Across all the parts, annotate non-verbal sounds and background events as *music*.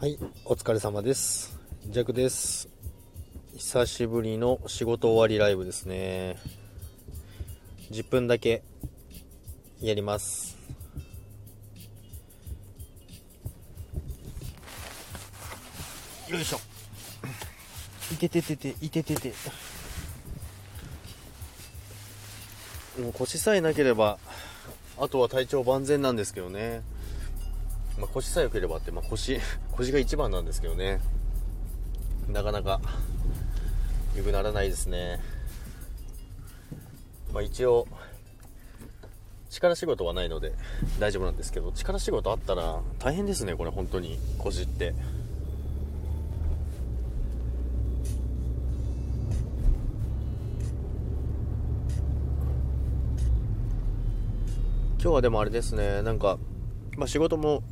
はい、お疲れ様です。ジャクです。久しぶりの仕事終わりライブですね。10分だけやります。よいしょ。いてててて、いててて。もう腰さえなければ、あとは体調万全なんですけどね。まあ、腰さえ良ければって、まあ、腰 *laughs* 腰が一番なんですけどね。なかなか良くならないですね。まあ一応力仕事はないので大丈夫なんですけど力仕事あったら大変ですねこれ本当に腰って。今日はでもあれですねなんかまあ、仕事も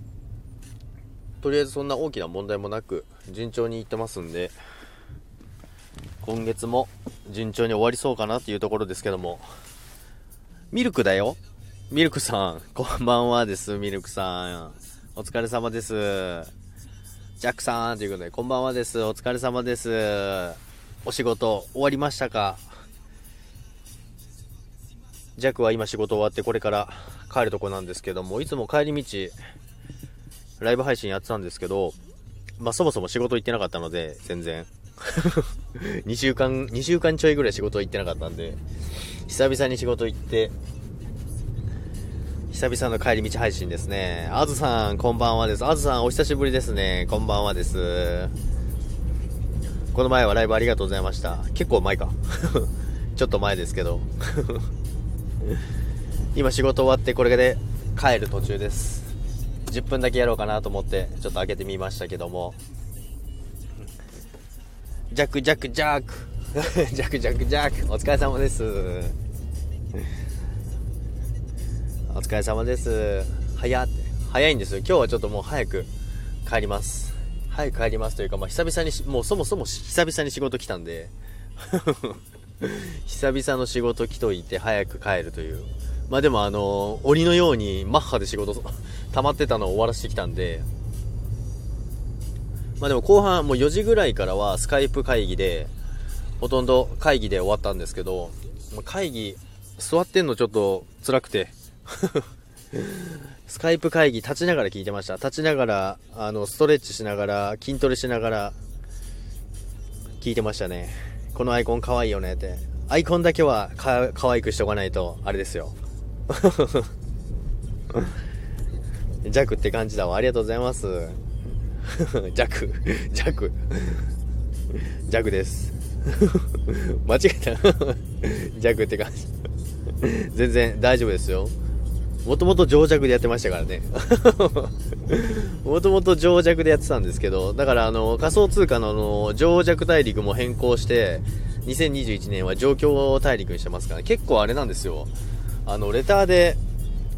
とりあえずそんな大きな問題もなく順調にいってますんで今月も順調に終わりそうかなっていうところですけども。ミルクだよ。ミルクさん。*laughs* こんばんはですミルクさん。お疲れ様です。ジャックさんということでこんばんはです。お疲れ様です。お仕事終わりましたか？ジャックは今仕事終わってこれから帰るとこなんですけどもいつも帰り道ライブ配信やってたんですけどまあそもそも仕事行ってなかったので全然。*laughs* 2週間2週間ちょいぐらい仕事行ってなかったんで久々に仕事行って久々の帰り道配信ですね。あずさんこんばんはです。あずさんお久しぶりですね。こんばんはです。この前はライブありがとうございました。結構前か。*laughs* ちょっと前ですけど。*laughs* 今仕事終わってこれで帰る途中です。10分だけやろうかなと思ってちょっと開けてみましたけども。ジャックジャックジャク。ジャク *laughs* ジャクジャク。お疲れ様です。お疲れ様です。早っ早いんですよ。今日はちょっともう早く帰ります。早く帰りますというか、まあ、久々にもうそもそも久々に仕事来たんで。*laughs* 久々の仕事来といて早く帰るという。まあでもあの鬼のようにマッハで仕事 *laughs* 溜まってたのを終わらせてきたんで。まあでも後半もう4時ぐらいからはスカイプ会議でほとんど会議で終わったんですけど会議座ってんのちょっと辛くて。*laughs* スカイプ会議立ちながら聞いてました。立ちながらあのストレッチしながら筋トレしながら聞いてましたね。このアイコン可愛いよねって。アイコンだけはか可愛くしておかないとあれですよ。ジャクって感じだわ。ありがとうございます。ジャクジャクジャクです。*laughs* 間違えた。ジャクって感じ。全然大丈夫ですよ。もともと情弱でやってましたからね。*laughs* もともと情弱でやってたんですけどだからあの仮想通貨のあの情弱大陸も変更して2021年は状況大陸にしてますから、結構あれなんですよ。あのレターで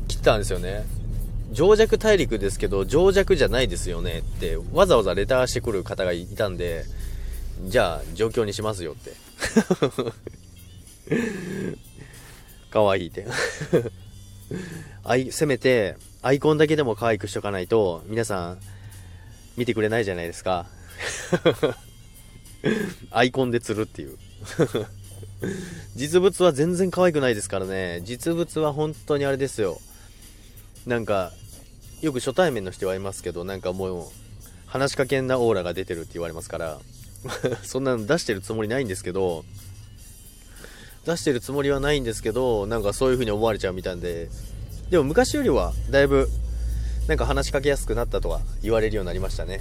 切ったんですよね。情弱大陸ですけど情弱じゃないですよね。ってわざわざレターしてくる方がいたんでじゃあ状況にしますよって。*laughs* 可愛いって。*laughs* あいせめてアイコンだけでも可愛くしとかないと皆さん見てくれないじゃないですか。*laughs* アイコンで釣るっていう。*laughs* 実物は全然可愛くないですからね。実物は本当にあれですよ。なんかよく初対面の人はいますけどなんかもう話しかけんなオーラが出てるって言われますから。*laughs* そんなの出してるつもりないんですけど出してるつもりはないんですけどなんかそういう風に思われちゃうみたいで。でも昔よりはだいぶなんか話しかけやすくなったとは言われるようになりましたね。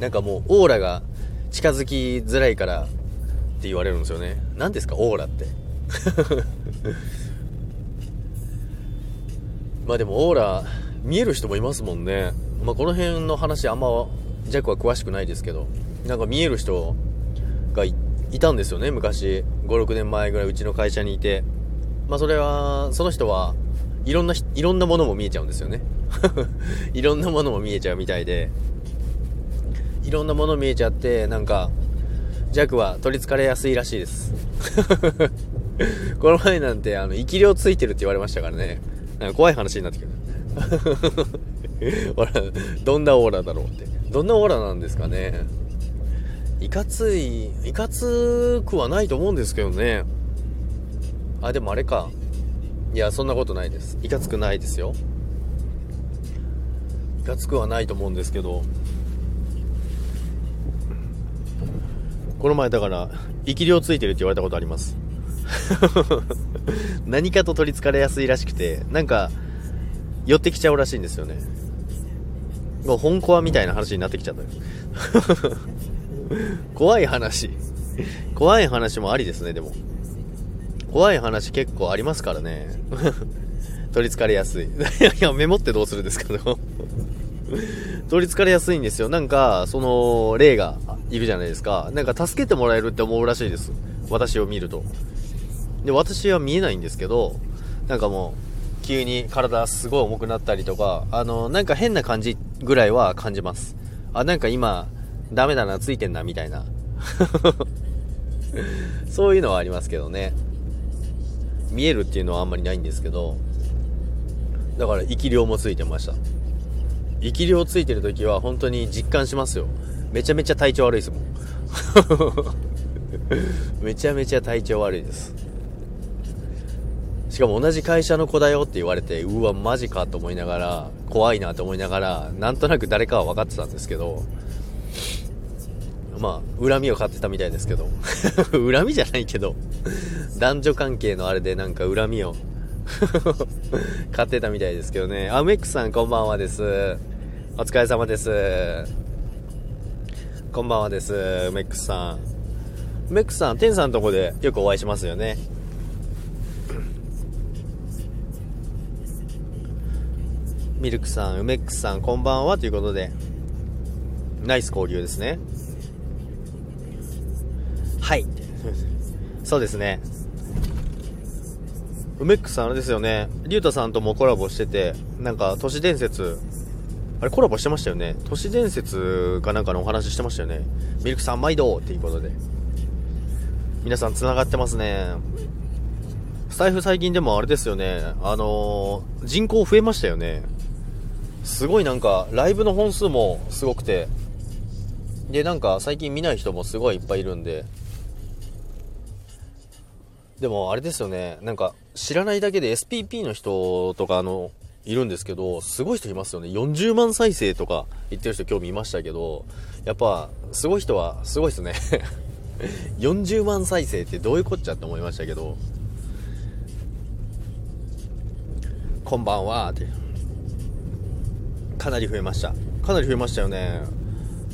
なんかもうオーラが近づきづらいからって言われるんですよね。何ですか？オーラって。*laughs* まあでもオーラ見える人もいますもんね。まあこの辺の話あんまジャックは詳しくないですけど。なんか見える人がいたんですよね昔。56年前ぐらいうちの会社にいて。まあそれはその人はいろんないろんなものも見えちゃうんですよね。*laughs* いろんなものも見えちゃうみたいで。いろんなもの見えちゃってなんか弱は取りつかれやすいらしいです *laughs* この前なんてあの生き量ついてるって言われましたからねなんか怖い話になってくる *laughs* ほら、どんなオーラだろうって。どんなオーラなんですかね。いかつい、いかつくはないと思うんですけどね。あ、でもあれか。いや、そんなことないです。いかつくないですよ。いかつくはないと思うんですけど。この前だから、生き量ついてるって言われたことあります。*laughs* 何かと取りつかれやすいらしくて、なんか、寄ってきちゃうらしいんですよね。もう本コアみたいな話になってきちゃったよ。*laughs* 怖い話。怖い話もありですね、でも。怖い話結構ありますからね。*laughs* 取り憑かれやすい。いやいや、メモってどうするんですか取り憑かれやすいんですよ。なんか、その、霊がいるじゃないですか。なんか助けてもらえるって思うらしいです。私を見ると。で、私は見えないんですけど、なんかもう、急に体すごい重くなったりとか、あの、なんか変な感じぐらいは感じます。あ、なんか今、ダメだな、ついてんな、みたいな。*laughs* そういうのはありますけどね。見えるっていうのはあんまりないんですけど、だから生き量もついてました。生き量ついてる時は本当に実感しますよ。めちゃめちゃ体調悪いですもん。*laughs* めちゃめちゃ体調悪いです。しかも同じ会社の子だよって言われて、うわ、マジかと思いながら、怖いなと思いながら、なんとなく誰かは分かってたんですけど、まあ、恨みを買ってたみたいですけど。*laughs* 恨みじゃないけど、男女関係のあれでなんか恨みを *laughs* 買ってたみたいですけどね。あ、メックさんこんばんはです。お疲れ様です。こんばんはです。メックさん。メックさん、テンさんのとこでよくお会いしますよね。ミルクさん、梅ックさん、こんばんはということで、ナイス交流ですね。はい。*laughs* そうですね。梅ックさんあれですよね、リュウタさんともコラボしてて、なんか都市伝説、あれコラボしてましたよね。都市伝説かなんかのお話してましたよね。ミルクさん毎度っていうことで。皆さん繋がってますね。スタイフ最近でもあれですよね、あのー、人口増えましたよね。すごいなんか、ライブの本数もすごくて、で、なんか最近見ない人もすごいいっぱいいるんで、でもあれですよね、なんか知らないだけで SPP の人とかあの、いるんですけど、すごい人いますよね。40万再生とか言ってる人今日見ましたけど、やっぱ、すごい人はすごいですね40万再生ってどういうこっちゃって思いましたけど、こんばんはって。かなり増えました。かなり増えましたよね。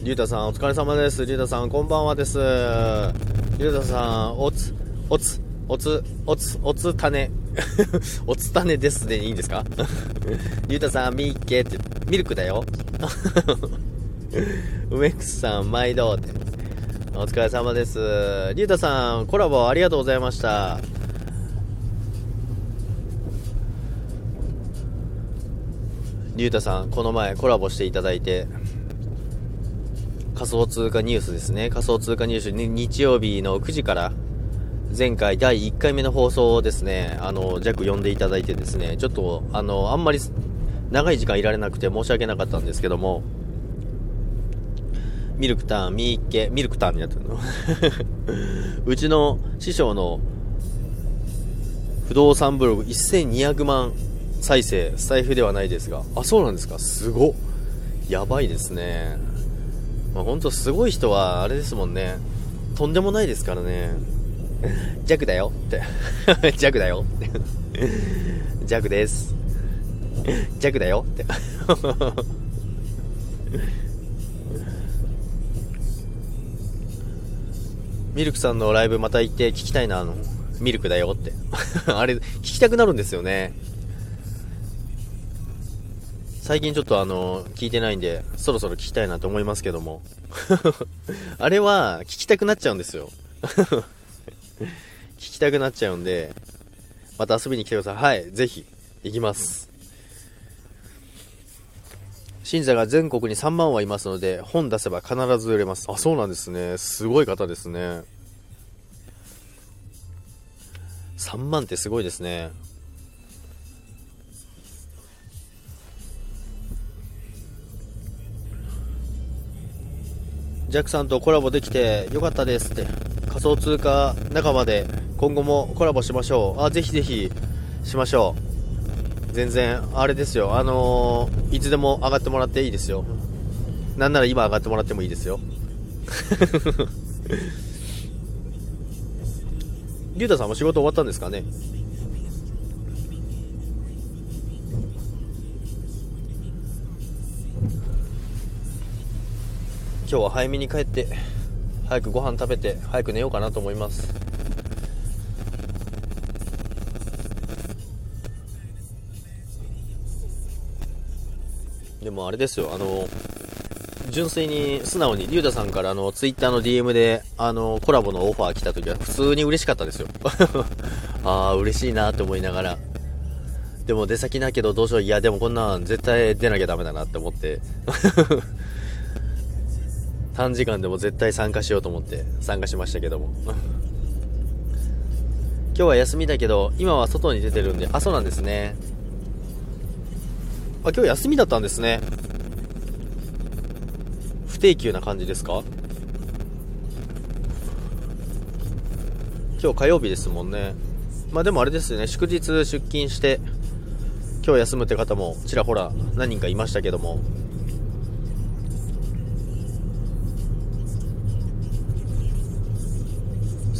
りゅうたさん、お疲れ様です。りゅうたさん、こんばんはです。りゅうたさん、おつ、おつ、おつ、おつ、おつたね。*laughs* おつたねですでいいんですか？*laughs* りゅうたさん、みっけって、ミルクだよ。*laughs* 梅くさん、毎度って。お疲れ様です。りゅうたさん、コラボありがとうございました。りゅうたさん、この前コラボしていただいて、仮想通貨ニュースですね。仮想通貨ニュース、日曜日の9時から、前回第1回目の放送をですね、あの、弱呼んでいただいてですね、ちょっと、あの、あんまり長い時間いられなくて申し訳なかったんですけども、ミルクターン、ミーケ、ミルクターンになってるの *laughs* うちの師匠の不動産ブログ1200万再生、スタイフではないですが。あ、そうなんですかすごやばいですね。まあ、ほんとすごい人は、あれですもんね。とんでもないですからね。*laughs* 弱だよって。*laughs* 弱だよって。弱です。弱だよって。*laughs* ミルクさんのライブまた行って聞きたいな、あの、ミルクだよって。あれ、聞きたくなるんですよね。最近ちょっとあの、聞いてないんで、そろそろ聞きたいなと思いますけども。あれは、聞きたくなっちゃうんですよ。聞きたくなっちゃうんで、また遊びに来てください。はい、ぜひ、行きます。信者が全国に3万はいますので、本出せば必ず売れます。あ、そうなんですね。すごい方ですね。3万ってすごいですね。ジャックさんとコラボできてよかったですって。仮想通貨仲間で今後もコラボしましょう。あぜひぜひしましょう。全然あれですよ。あのー、いつでも上がってもらっていいですよ。なんなら今上がってもらってもいいですよ。リュウタさんも仕事終わったんですかね？今日は早めに帰って。早くご飯食べて早く寝ようかなと思いますでもあれですよあの純粋に素直に、リュウダさんからあの、ツイッターの DM で、あの、コラボのオファー来た時は普通に嬉しかったですよ。*laughs* ああ、嬉しいなって思いながら。でも出先だけどどうしよう。いや、でもこんなん絶対出なきゃダメだなって思って。短時間でも絶対参加しようと思って参加しましたけども。*laughs* 今日は休みだけど、今は外に出てるんで、あ、そうなんですね。あ、今日休みだったんですね。不定休な感じですか？今日火曜日ですもんね。まあでもあれですよね、祝日出勤して、今日休むって方もちらほら何人かいましたけども。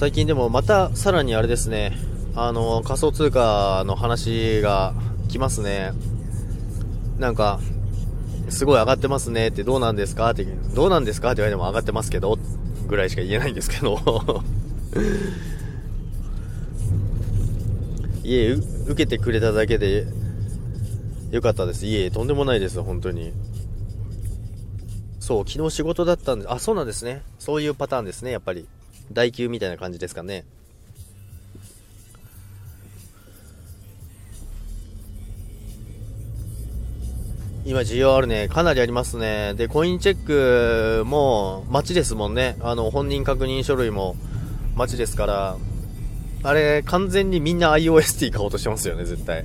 最近でもまたさらにあれですね、あの仮想通貨の話が来ますね。なんか、すごい上がってますねってどうなんですかって、どうなんですかって言われても上がってますけど、ぐらいしか言えないんですけど *laughs* いえ、受けてくれただけでよかったです。いえ、とんでもないです、本当に。そう、昨日仕事だったんで、あ、そうなんですね。そういうパターンですね、やっぱり。代休みたいな感じですかね。今需要あるね。かなりありますね。で、コインチェックも待ちですもんね。あの、本人確認書類も待ちですから、あれ、完全にみんな iOST 買おうとしてますよね、絶対。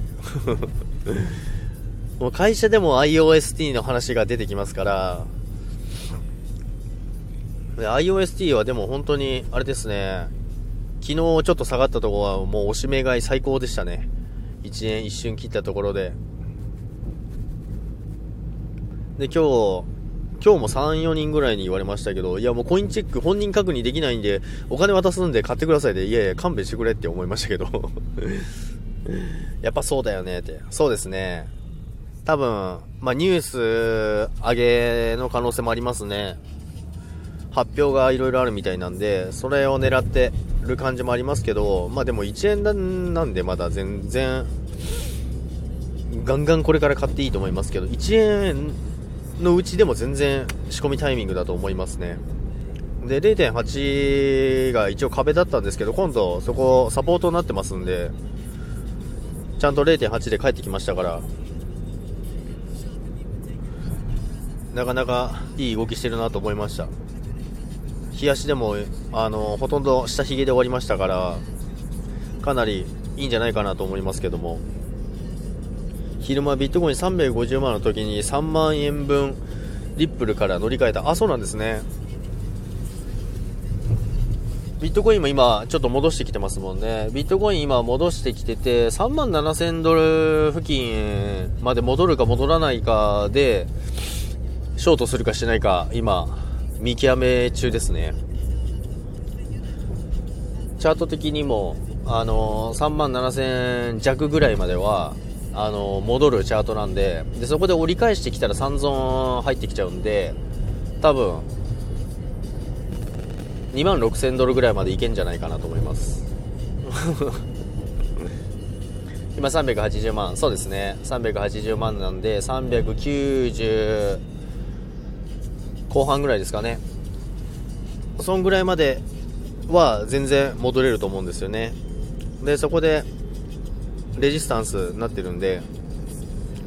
もう会社でも iOST の話が出てきますから、iOST はでも本当に、あれですね、昨日ちょっと下がったところはもうおしめ買い最高でしたね。1年一瞬切ったところで。で、今日、今日も3、4人ぐらいに言われましたけど、いやもうコインチェック本人確認できないんで、お金渡すんで買ってくださいで、いやいや、勘弁してくれって思いましたけど。*laughs* やっぱそうだよねって。そうですね。多分、まあ、ニュース上げの可能性もありますね。発表がいろいろあるみたいなんで、それを狙ってる感じもありますけど、まあでも1円なんでまだ全然、ガンガンこれから買っていいと思いますけど、1円のうちでも全然仕込みタイミングだと思いますね。で、0.8が一応壁だったんですけど、今度そこサポートになってますんで、ちゃんと0.8で帰ってきましたから、なかなかいい動きしてるなと思いました。日足でも、あの、ほとんど下髭で終わりましたから、かなりいいんじゃないかなと思いますけども。昼間ビットコイン350万の時に3万円分リップルから乗り換えた。あ、そうなんですね。ビットコインも今ちょっと戻してきてますもんね。ビットコイン今戻してきてて、3万7000ドル付近まで戻るか戻らないかで、ショートするかしないか今見極め中ですね。チャート的にも、あの、3万7000弱ぐらいまでは、あの戻るチャートなんででそこで折り返してきたら3ゾーン入ってきちゃうんで多分2万6000ドルぐらいまでいけんじゃないかなと思います。*laughs* 今380万そうですね。380万なんで390後半ぐらいですかねそんぐらいまでは全然戻れると思うんですよねでそこでレジスタンスになってるんで、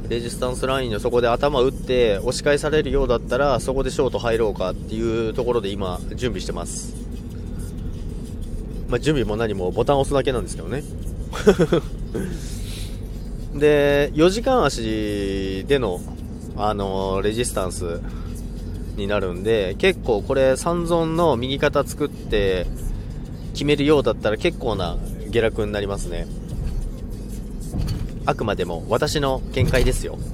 レジスタンスラインのそこで頭打って押し返されるようだったら、そこでショート入ろうかっていうところで今、準備してます。まあ、準備も何もボタン押すだけなんですけどね。*laughs* で、4時間足での、あのレジスタンスになるんで結構これ三尊の右肩作って決めるようだったら結構な下落になりますね。あくまでも私の見解ですよ。*laughs*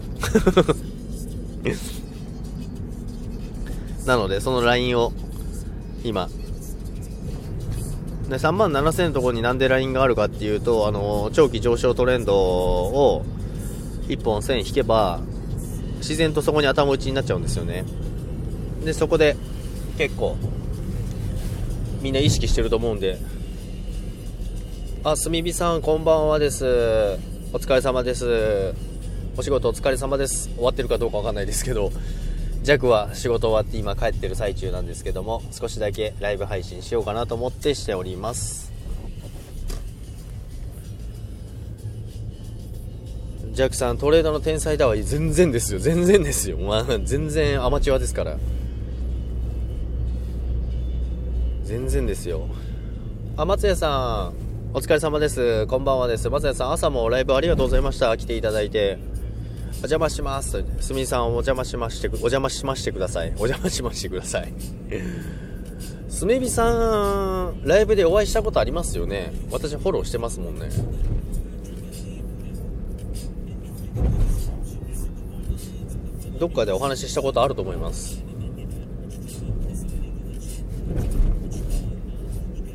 なのでそのラインを今。で3万7000のところになんでラインがあるかっていうとあの長期上昇トレンドを1本線引けば自然とそこに頭打ちになっちゃうんですよね。でそこで結構みんな意識してると思うんであすみびさんこんばんはです。お疲れ様です。お仕事お疲れ様です。終わってるかどうかわかんないですけど弱は仕事終わって今帰ってる最中なんですけども少しだけライブ配信しようかなと思ってしております。ジャックさんトレードの天才だわ。全然ですよ。全然ですよ、まあ、全然アマチュアですから。全然ですよ。あ松屋さんお疲れ様です。こんばんはです。松屋さん朝もライブありがとうございました。来ていただいて。お邪魔します。すみさんお邪魔しましてお邪魔しましてください。お邪魔しましてください。すみびさんライブでお会いしたことありますよね。私フォローしてますもんね。どっかでお話ししたことあると思います。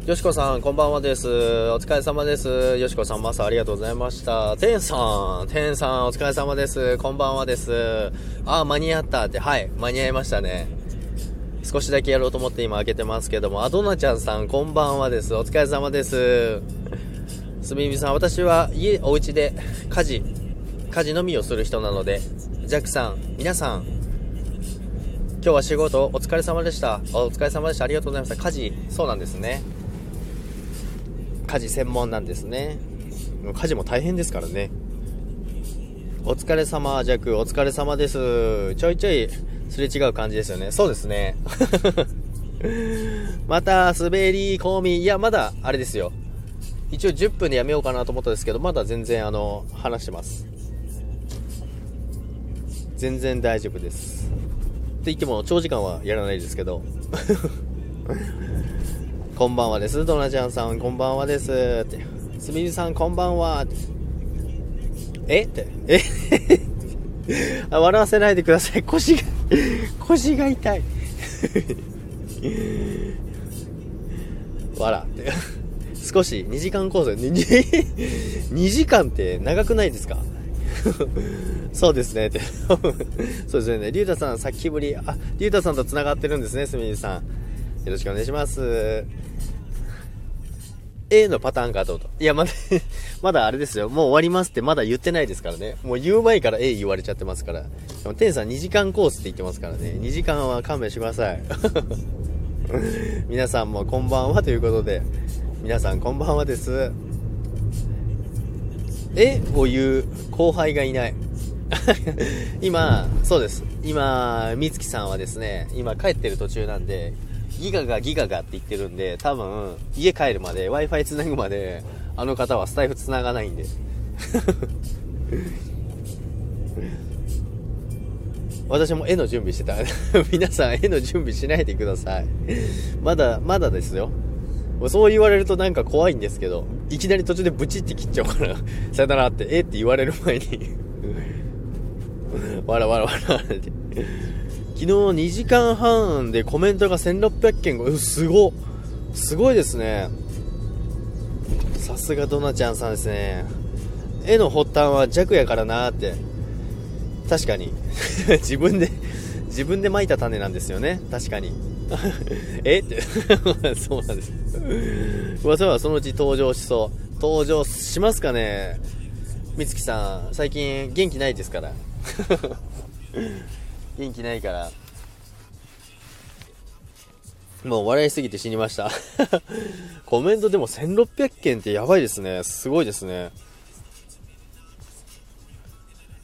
よしこさん、こんばんはです。お疲れ様です。よしこさん、マスありがとうございました。てんさん、てんさん、お疲れ様です。こんばんはです。あ、間に合ったって、はい、間に合いましたね。少しだけやろうと思って今開けてますけども、あ、どなちゃんさん、こんばんはです。お疲れ様です。すみみさん、私は家、お家で家事、家事のみをする人なので、ジャックさん、皆さん、今日は仕事お疲れ様でした。お疲れ様でした。ありがとうございました。家事、そうなんですね。家事専門なんですね。家事も大変ですからね。お疲れ様弱お疲れ様です。ちょいちょいすれ違う感じですよね。そうですね。*laughs* また滑り込み。いやまだあれですよ。一応10分でやめようかなと思ったんですけどまだ全然あの話してます。全然大丈夫です。って言っても長時間はやらないですけど。こんばんはです。ドナちゃんさん、こんばんはです。って。すみみさん、こんばんは。え？って。え？*laughs* 笑わせないでください。腰が腰が痛い笑って。少し2時間コース、*laughs* 2時間って長くないですか？そうですねって。そうですね。りゅ *laughs* うたさん、さっきぶり。あ、りゅうたさんと繋がってるんですね、すみみさん。よろしくお願いします。A のパターンかどうと。いや、まだ *laughs* まだあれですよ。もう終わりますってまだ言ってないですからね。もう言う前から A 言われちゃってますから。でも、テンさん2時間コースって言ってますからね。2時間は勘弁してください。*laughs* 皆さんもこんばんはということで。皆さんこんばんはです。えを言う後輩がいない。*laughs* 今、そうです。今、みつきさんはですね、今帰ってる途中なんで、ギガがギガがって言ってるんで、多分、家帰るまで、Wi-Fi 繋ぐまで、あの方はスタイフ繋がないんで。*laughs* 私も絵の準備してた。*laughs* 皆さん絵の準備しないでください。まだ、まだですよ。そう言われるとなんか怖いんですけど、いきなり途中でブチって切っちゃうから、*laughs* さよならって、えって言われる前にわらわらわらって。昨日2時間半でコメントが1600件うすごすごいですね。さすがドナちゃんさんですね。絵の発端は弱やからなーって。確かに。*laughs* 自分で自分で蒔いた種なんですよね。確かに。*laughs* え？って。*laughs* そうなんです。噂はそのうち登場しそう。登場しますかね？美月さん最近元気ないですから。元気ないから。もう笑いすぎて死にました。*laughs* コメントでも1600件ってやばいですね。すごいですね。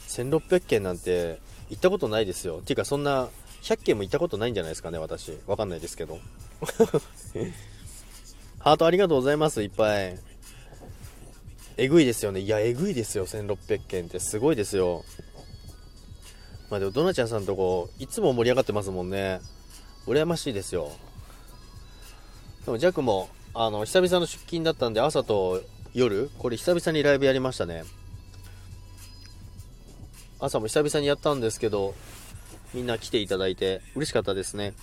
1600件なんて行ったことないですよ。っていうかそんな100件も行ったことないんじゃないですかね私。わかんないですけど。*laughs* ハートありがとうございますいっぱい。えぐいですよね。いやえぐいですよ1600件って。すごいですよ。まあでも、ドナちゃんさんとこ、いつも盛り上がってますもんね。羨ましいですよ。でも、ジャックも、あの、久々の出勤だったんで、朝と夜、これ久々にライブやりましたね。朝も久々にやったんですけど、みんな来ていただいて嬉しかったですね。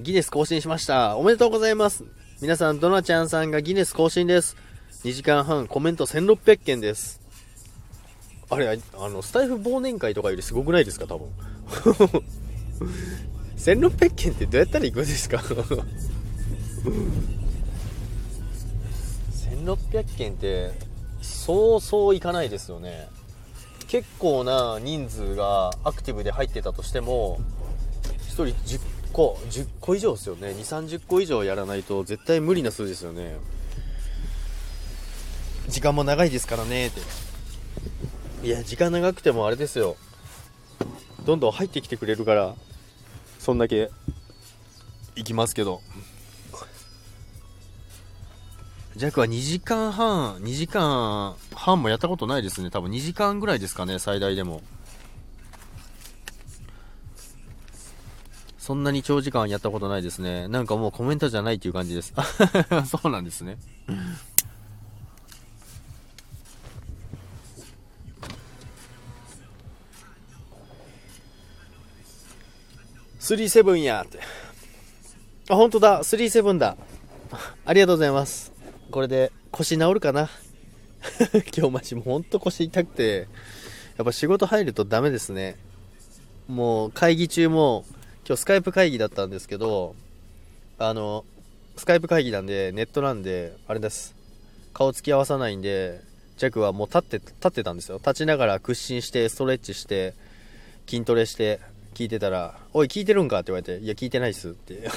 ギネス更新しました。おめでとうございます。皆さん、ドナちゃんさんがギネス更新です。2時間半、コメント1600件です。あれ、あの、スタイフ忘年会とかよりすごくないですか、多分。*laughs* 1600件ってどうやったら行くんですか？1600件ってそうそういかないですよね。結構な人数がアクティブで入ってたとしても1人10個10個以上ですよね。2 3 0個以上やらないと絶対無理な数字ですよね。時間も長いですからねって。いや時間長くてもあれですよどんどん入ってきてくれるからそんだけ行きますけど弱は2時間半、2時間半もやったことないですね。多分2時間ぐらいですかね、最大でも。そんなに長時間やったことないですね。なんかもうコメントじゃないっていう感じです。そうなんですね。スリーセブンやって。あ、本当だ。スリーセブンだ。*laughs* ありがとうございます。これで腰治るかな？*laughs* 今日マジもうほんと腰痛くて、やっぱ仕事入るとダメですね。もう会議中も、今日スカイプ会議だったんですけど、あの、スカイプ会議なんで、ネットなんで、あれです。顔つき合わさないんで、ジャックはもう立って、立ってたんですよ。立ちながら屈伸して、ストレッチして、筋トレして、聞いてたら、おい、聞いてるんかって言われて、いや、聞いてないっすって。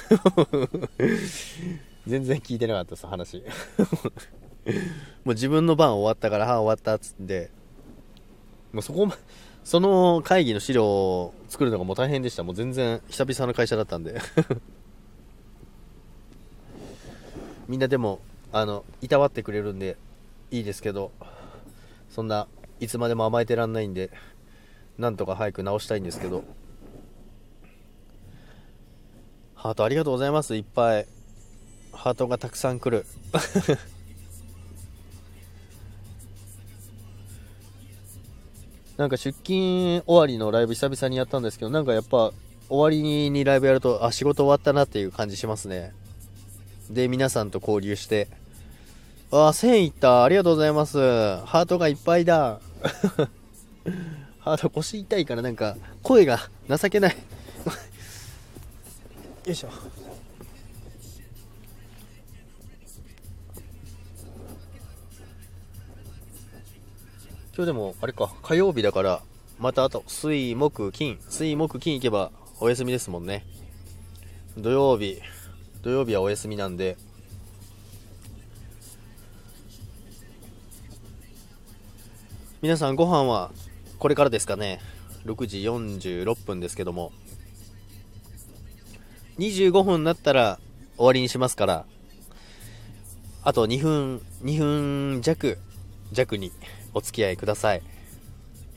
*laughs* 全然聞いてなかったです、話。*laughs* もう自分の番終わったから、はあ、終わったっつって、もうそこま、その会議の資料を作るのがもう大変でした。もう全然久々の会社だったんで。*laughs* みんなでも、あの、いたわってくれるんでいいですけど、そんないつまでも甘えてらんないんで、なんとか早く直したいんですけど。ハートありがとうございます。いっぱい。ハートがたくさん来る。*laughs* なんか出勤終わりのライブ久々にやったんですけどなんかやっぱ終わりにライブやるとあ仕事終わったなっていう感じしますね。で皆さんと交流して。あ1000いった。ありがとうございます。ハートがいっぱいだ。*laughs* ハート腰痛いからなんか声が情けない。よいしょ今日でも、あれか、火曜日だから、またあと、水、木、金、水、木、金行けばお休みですもんね。土曜日、土曜日はお休みなんで、皆さんご飯はこれからですかね。6時46分ですけども。25分になったら終わりにしますから、あと2分、2分弱、弱にお付き合いください。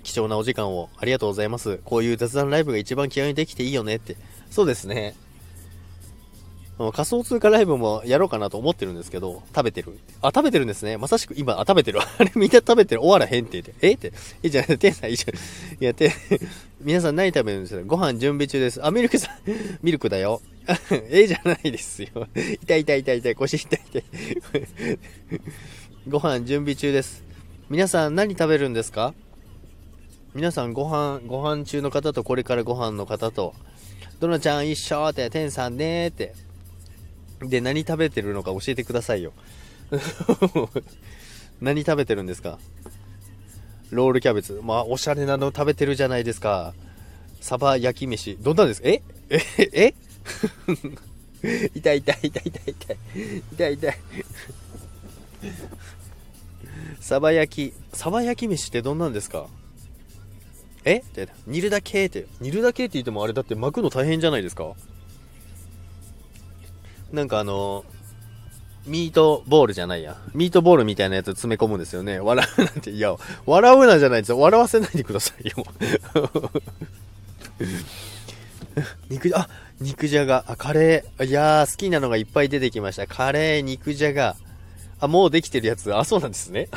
貴重なお時間をありがとうございます。こういう雑談ライブが一番気合にできていいよねって。そうですね。仮想通貨ライブもやろうかなと思ってるんですけど、食べてる。あ、食べてるんですね。まさしく今、あ、食べてる。*laughs* あれみんな食べてる。終わらへんって言って。え？って。え、じゃ、てんさん、いいじゃん。いや、て、*laughs* 皆さん何食べるんですか？ご飯準備中です。あ、ミルクさん、*laughs* ミルクだよ。えじゃないですよ。痛い痛い痛い痛い。腰痛い痛い。ご飯準備中です。皆さん何食べるんですか？皆さんご飯、ご飯中の方とこれからご飯の方と、どのちゃん一緒って、天さんねーって。で、何食べてるのか教えてくださいよ。*laughs* 何食べてるんですか？ロールキャベツ。まあ、おしゃれなの食べてるじゃないですか。サバ焼き飯。どんなんですか？え？え？え？*laughs* 痛い痛い痛い痛い痛い。痛い痛い。サバ焼き、サバ焼き飯ってどんなんですか？え？って、煮るだけって、煮るだけって言ってもあれだって巻くの大変じゃないですか？なんかあの、ミートボールじゃないや。ミートボールみたいなやつ詰め込むんですよね。笑うなんて、いや、笑うなじゃないですよ。笑わせないでくださいよ。*laughs* 肉じゃ、あ、肉じゃが、あ、カレー。いやー、好きなのがいっぱい出てきました。カレー、肉じゃが。あ、もうできてるやつ。あ、そうなんですね。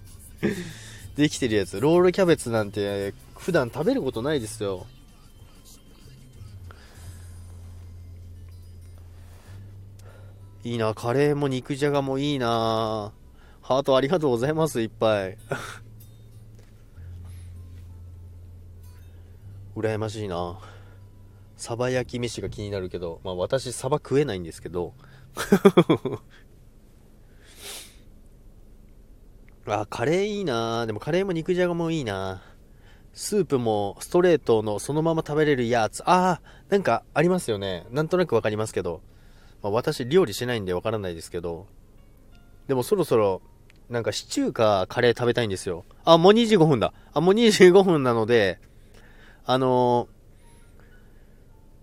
*laughs* できてるやつ。ロールキャベツなんて、普段食べることないですよ。いいな、カレーも肉じゃがもいいなハートありがとうございます、いっぱい。*laughs* 羨ましいなサバ焼き飯が気になるけど、まあ私サバ食えないんですけど。*laughs* あ、カレーいいなでもカレーも肉じゃがもいいなスープもストレートのそのまま食べれるやつ。ああ、なんかありますよね。なんとなくわかりますけど。まあ、私料理しないんでわからないですけど。でもそろそろ、なんかシチューかカレー食べたいんですよ。あ、もう25分だ。あ、もう25分なので、あの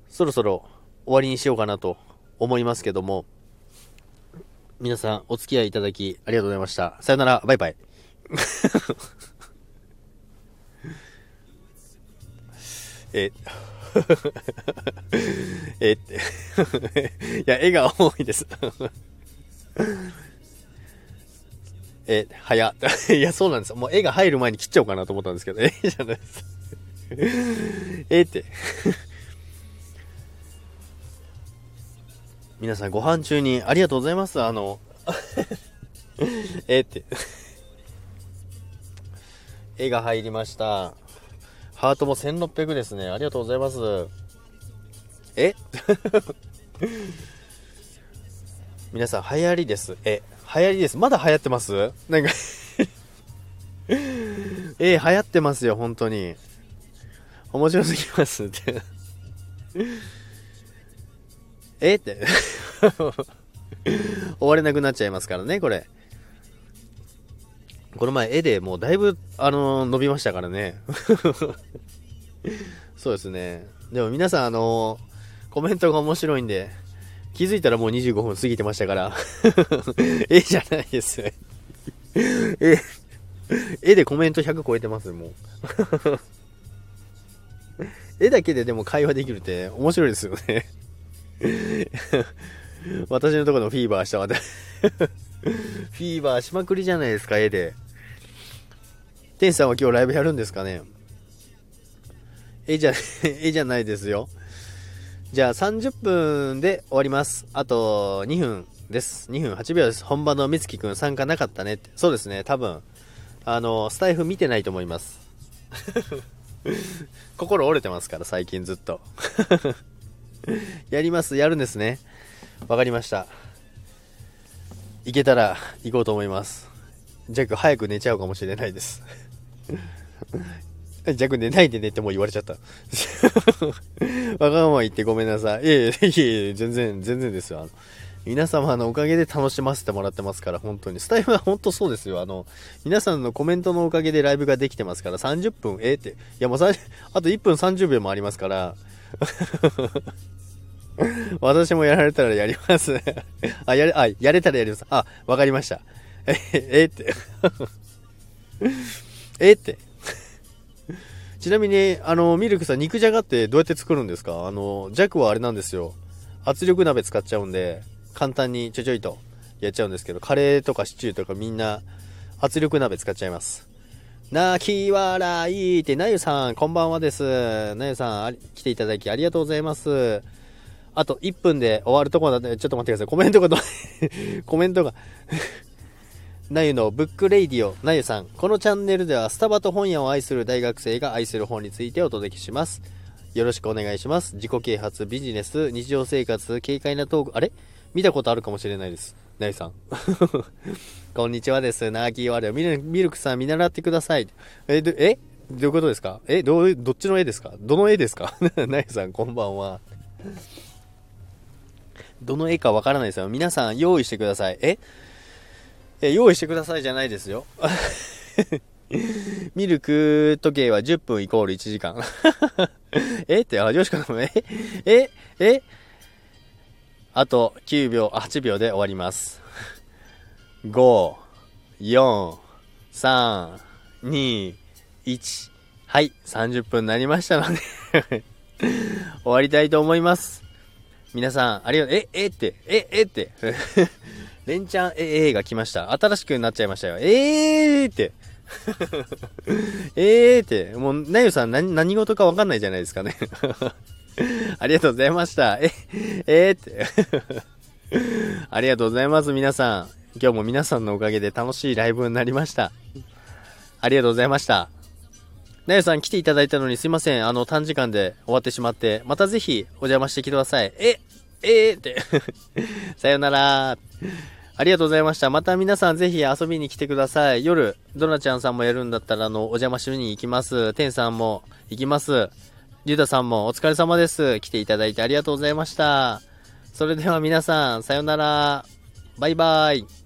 ー、そろそろ終わりにしようかなと思いますけども、皆さんお付き合いいただきありがとうございました。さよなら、バイバイ。*laughs* え、えって。いや、絵が多いですえ、早 *laughs* いや、そうなんですよもう絵が入る前に切っちゃおうかなと思ったんですけど、えじゃないです。えって。皆さんご飯中にありがとうございます。あの、えって。*laughs* 絵が入りました。ハートも1600ですね。ありがとうございます。え？*laughs* 皆さん、流行りです。え、流行りです。まだ流行ってます？なんか *laughs* え、流行ってますよ、本当に。面白すぎますって *laughs* え？って終われなくなっちゃいますからね、これ。この前絵でもうだいぶ、あのー、伸びましたからね。*laughs* そうですね。でも皆さん、あのー、コメントが面白いんで、気づいたらもう25分過ぎてましたから。*laughs* 絵じゃないです *laughs* 絵、絵でコメント100超えてます、もう。絵だけででも会話できるって面白いですよね私のところのフィーバーしたわフィーバーしまくりじゃないですか、絵で。天さんは今日ライブやるんですかね？絵じゃ、*laughs* 絵じゃないですよ。じゃあ30分で終わります。あと2分です。2分8秒です。本場のみつきくん参加なかったねって。そうですね、多分。あの、スタイフ見てないと思います。*laughs* 心折れてますから、最近ずっと。*laughs* やります、やるんですね。わかりました。行けたら行こうと思います。ジャック早く寝ちゃうかもしれないです。ジャック寝ないで寝ってもう言われちゃった。*laughs* わがまま言ってごめんなさい。いえいえ、いえいえ、全然、全然ですよ。あの皆様のおかげで楽しませてもらってますから、本当に。スタイフは本当そうですよ。あの、皆さんのコメントのおかげでライブができてますから、30分、えー、って。いや、もうさ、あと1分30秒もありますから、*laughs* 私もやられたらやりますあ、やれ、あ、やれたらやります。あ、わかりました。え、えって。え？って。*laughs* ちなみに、あの、ミルクさん、肉じゃがってどうやって作るんですか？あの、弱はあれなんですよ。圧力鍋使っちゃうんで、簡単にちょちょいとやっちゃうんですけど、カレーとかシチューとかみんな圧力鍋使っちゃいます。泣き笑いって、なゆさん、こんばんはです。なゆさん、来ていただきありがとうございます。あと1分で終わるところだって、ちょっと待ってください。コメントがど、*laughs* コメントがなゆのブックレイディオ、なゆさん。このチャンネルではスタバと本屋を愛する大学生が愛する本についてお届けします。よろしくお願いします。自己啓発、ビジネス、日常生活、軽快なトーク、あれ？見たことあるかもしれないです。ナイさん。*laughs* こんにちはです。ナーキーワールド。ミルクさん見習ってください。え、ど、え？どういうことですか？え、どう、どっちの絵ですか？どの絵ですか？*laughs* ナイさん、こんばんは。どの絵かわからないですよ。皆さん用意してください。え？え、用意してくださいじゃないですよ。*laughs* ミルク時計は10分イコール1時間。*laughs* え？って、あ、よしかも、え？え？え？あと9秒、8秒で終わります。5、4、3、2、1。はい、30分になりましたので *laughs* 終わりたいと思います。皆さん、ありがとう、え、え？って、え、え？って。レンチャン、え、えが来ました。新しくなっちゃいましたよ。えーって。*laughs* えーって。もう、なゆさん何、何事かわかんないじゃないですかね。*laughs* ありがとうございました。え、えーって。*laughs* ありがとうございます、皆さん。今日も皆さんのおかげで楽しいライブになりました。ありがとうございました。なゆさん来ていただいたのにすいません。あの、短時間で終わってしまって、またぜひお邪魔してきてください。え、えー、って。さよなら。ありがとうございました。また皆さんぜひ遊びに来てください。夜、ドナちゃんさんもやるんだったら、あの、お邪魔しに行きます。テンさんも行きます。リュウダさんもお疲れ様です。来ていただいてありがとうございました。それでは皆さん、さよなら。バイバイ。